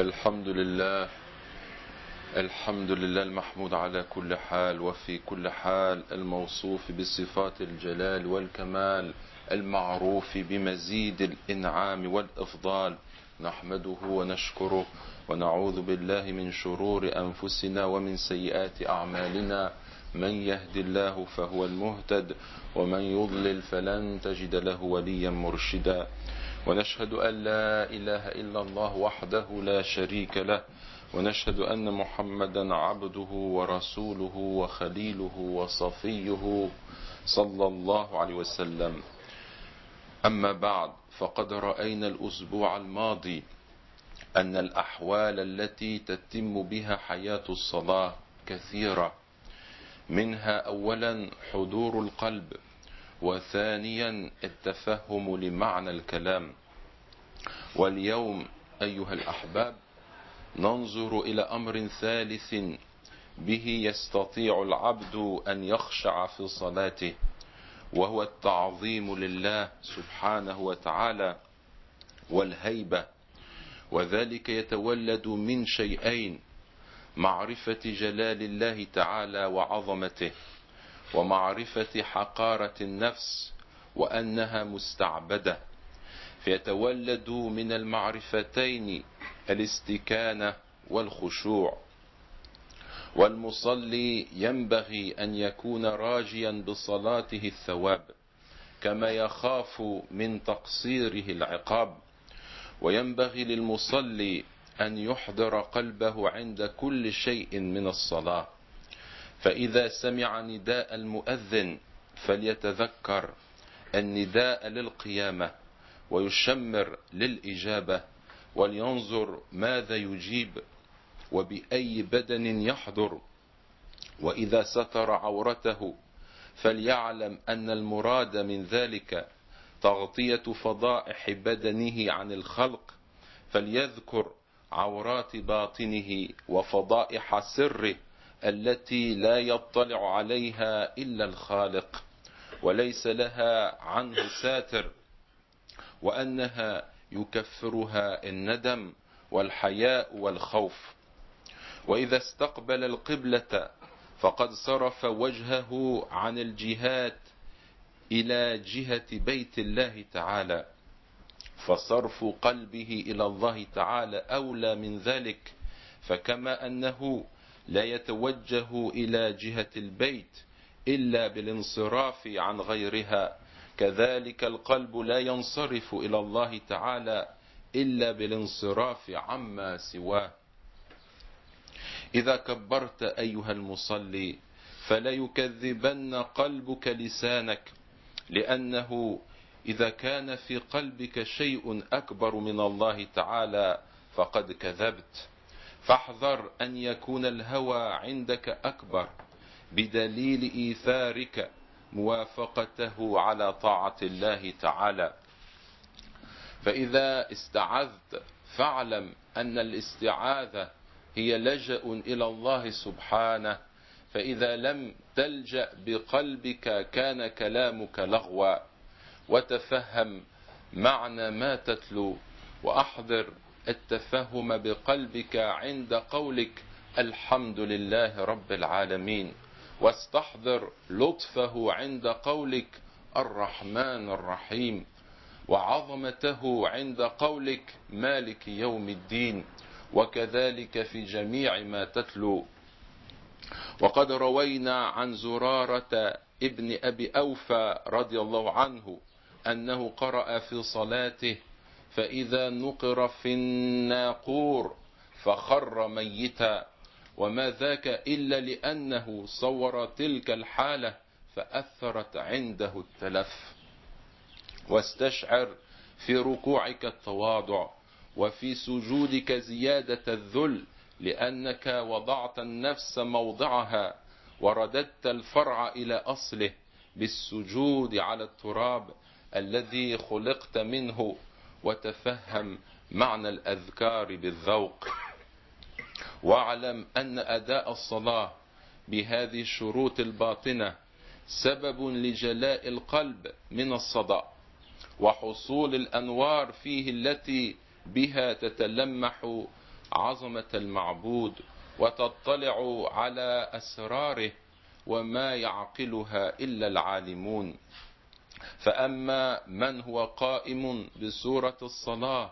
الحمد لله الحمد لله المحمود على كل حال وفي كل حال الموصوف بصفات الجلال والكمال المعروف بمزيد الإنعام والإفضال. نحمده ونشكره ونعوذ بالله من شرور أنفسنا ومن سيئات أعمالنا. من يهد الله فهو المهتد ومن يضلل فلن تجد له وليا مرشدا. ونشهد أن لا إله إلا الله وحده لا شريك له ونشهد أن محمدا عبده ورسوله وخليله وصفيه صلى الله عليه وسلم. أما بعد فقد رأينا الأسبوع الماضي أن الأحوال التي تتم بها حياة الصلاة كثيرة. منها أولا حضور القلب وثانيا التفهم لمعنى الكلام. واليوم أيها الأحباب ننظر إلى أمر ثالث به يستطيع العبد أن يخشع في صلاته وهو التعظيم لله سبحانه وتعالى والهيبة. وذلك يتولد من شيئين معرفة جلال الله تعالى وعظمته ومعرفة حقارة النفس وأنها مستعبدة فيتولد من المعرفتين الاستكانة والخشوع. والمصلي ينبغي أن يكون راجيا بصلاته الثواب كما يخاف من تقصيره العقاب. وينبغي للمصلي أن يحضر قلبه عند كل شيء من الصلاة. فإذا سمع نداء المؤذن فليتذكر النداء للقيامة ويشمر للإجابة ولينظر ماذا يجيب وبأي بدن يحضر. وإذا ستر عورته فليعلم أن المراد من ذلك تغطية فضائح بدنه عن الخلق فليذكر عورات باطنه وفضائح سره التي لا يطلع عليها إلا الخالق وليس لها عنه ساتر وأنها يكفرها الندم والحياء والخوف. وإذا استقبل القبلة فقد صرف وجهه عن الجهات إلى جهة بيت الله تعالى. فصرف قلبه إلى الله تعالى أولى من ذلك فكما أنه لا يتوجه إلى جهة البيت إلا بالانصراف عن غيرها كذلك القلب لا ينصرف إلى الله تعالى إلا بالانصراف عما سواه. إذا كبرت أيها المصلي فلا يكذبن قلبك لسانك لأنه إذا كان في قلبك شيء أكبر من الله تعالى فقد كذبت. فاحذر أن يكون الهوى عندك أكبر بدليل إيثارك موافقته على طاعة الله تعالى. فإذا استعذت فاعلم أن الاستعاذة هي لجأ إلى الله سبحانه فإذا لم تلجأ بقلبك كان كلامك لغوا وتفهم معنى ما تتلو وأحضر التفهم بقلبك عند قولك الحمد لله رب العالمين. واستحضر لطفه عند قولك الرحمن الرحيم. وعظمته عند قولك مالك يوم الدين. وكذلك في جميع ما تتلو. وقد روينا عن زرارة ابن أبي أوفى رضي الله عنه أنه قرأ في صلاته فإذا نقر في الناقور فخر ميتا. وما ذاك إلا لأنه صور تلك الحالة فأثرت عنده التلف. واستشعر في ركوعك التواضع وفي سجودك زيادة الذل لأنك وضعت النفس موضعها ورددت الفرع إلى أصله بالسجود على التراب الذي خلقت منه وتفهم معنى الأذكار بالذوق. واعلم أن أداء الصلاة بهذه الشروط الباطنة سبب لجلاء القلب من الصداء وحصول الأنوار فيه التي بها تتلمح عظمة المعبود وتطلع على أسراره وما يعقلها إلا العالمون. فأما من هو قائم بسورة الصلاة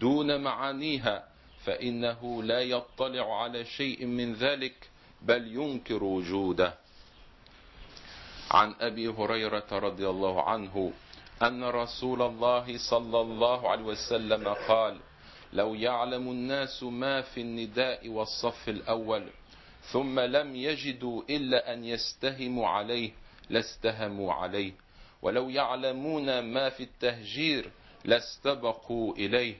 دون معانيها فإنه لا يطلع على شيء من ذلك بل ينكر وجوده. عن أبي هريرة رضي الله عنه أن رسول الله صلى الله عليه وسلم قال لو يعلم الناس ما في النداء والصف الأول ثم لم يجدوا إلا أن يستهموا عليه لاستهموا عليه. ولو يعلمون ما في التهجير لاستبقوا إليه.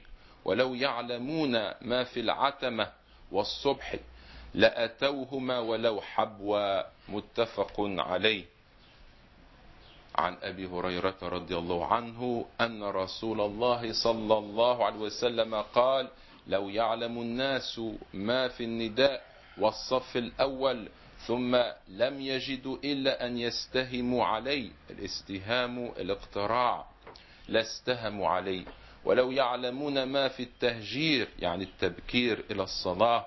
ولو يعلمون ما في العتمة والصبح لأتوهما ولو حبوا. متفق عليه. عن أبي هريرة رضي الله عنه أن رسول الله صلى الله عليه وسلم قال لو يعلم الناس ما في النداء والصف الأول ثم لم يجدوا إلا أن يستهموا عليه الاستهام الاقتراع. لاستهموا عليه. ولو يعلمون ما في التهجير يعني التبكير إلى الصلاة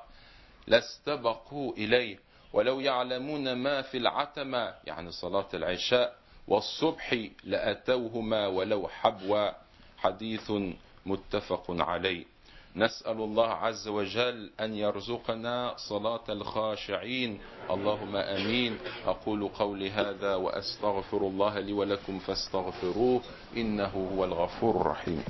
لاستبقوا إليه. ولو يعلمون ما في العتمة يعني صلاة العشاء والصبح لأتوهما ولو حبوا حديث متفق عليه. نسأل الله عز وجل أن يرزقنا صلاة الخاشعين. اللهم أمين. أقول قولي هذا وأستغفر الله لي ولكم فاستغفروه إنه هو الغفور الرحيم.